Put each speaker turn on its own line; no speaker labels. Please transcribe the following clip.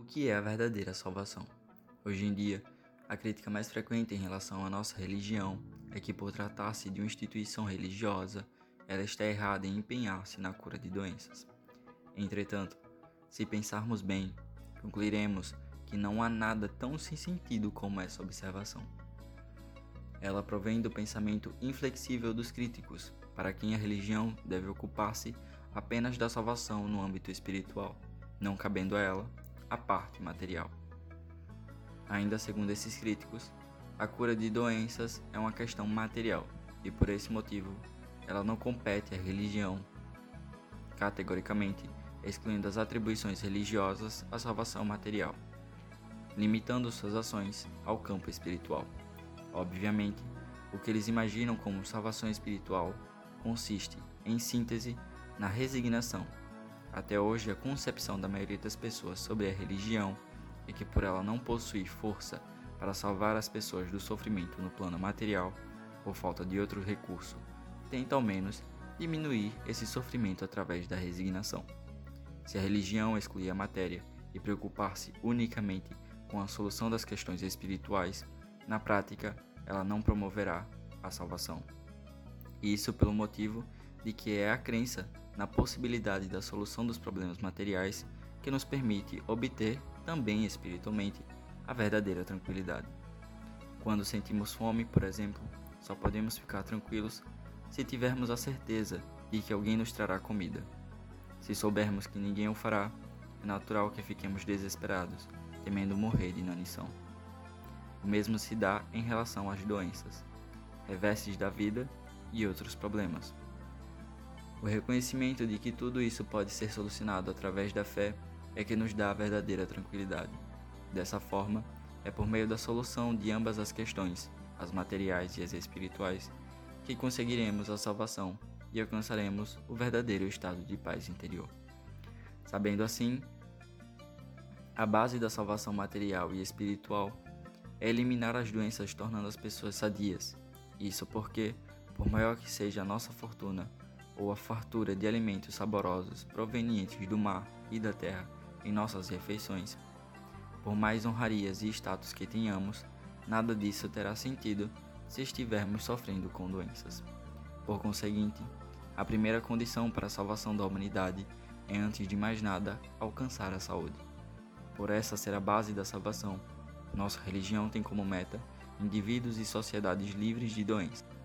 O que é a verdadeira salvação? Hoje em dia, a crítica mais frequente em relação à nossa religião é que, por tratar-se de uma instituição religiosa, ela está errada em empenhar-se na cura de doenças. Entretanto, se pensarmos bem, concluiremos que não há nada tão sem sentido como essa observação. Ela provém do pensamento inflexível dos críticos, para quem a religião deve ocupar-se apenas da salvação no âmbito espiritual, não cabendo a ela a parte material. Ainda segundo esses críticos, a cura de doenças é uma questão material e por esse motivo ela não compete à religião. Categoricamente, excluindo as atribuições religiosas à salvação material, limitando suas ações ao campo espiritual. Obviamente, o que eles imaginam como salvação espiritual consiste, em síntese, na resignação. Até hoje, a concepção da maioria das pessoas sobre a religião é que, por ela não possuir força para salvar as pessoas do sofrimento no plano material, por falta de outro recurso, tenta ao menos diminuir esse sofrimento através da resignação. Se a religião excluir a matéria e preocupar-se unicamente com a solução das questões espirituais, na prática, ela não promoverá a salvação. Isso pelo motivo de que é a crença na possibilidade da solução dos problemas materiais que nos permite obter, também espiritualmente, a verdadeira tranquilidade. Quando sentimos fome, por exemplo, só podemos ficar tranquilos se tivermos a certeza de que alguém nos trará comida. Se soubermos que ninguém o fará, é natural que fiquemos desesperados, temendo morrer de inanição. O mesmo se dá em relação às doenças, reverses da vida e outros problemas. O reconhecimento de que tudo isso pode ser solucionado através da fé é que nos dá a verdadeira tranquilidade. Dessa forma, é por meio da solução de ambas as questões, as materiais e as espirituais, que conseguiremos a salvação e alcançaremos o verdadeiro estado de paz interior. Sabendo assim, a base da salvação material e espiritual é eliminar as doenças tornando as pessoas sadias. Isso porque, por maior que seja a nossa fortuna, ou a fartura de alimentos saborosos provenientes do mar e da terra em nossas refeições, por mais honrarias e status que tenhamos, nada disso terá sentido se estivermos sofrendo com doenças. Por conseguinte, a primeira condição para a salvação da humanidade é, antes de mais nada, alcançar a saúde. Por essa ser a base da salvação, nossa religião tem como meta indivíduos e sociedades livres de doenças.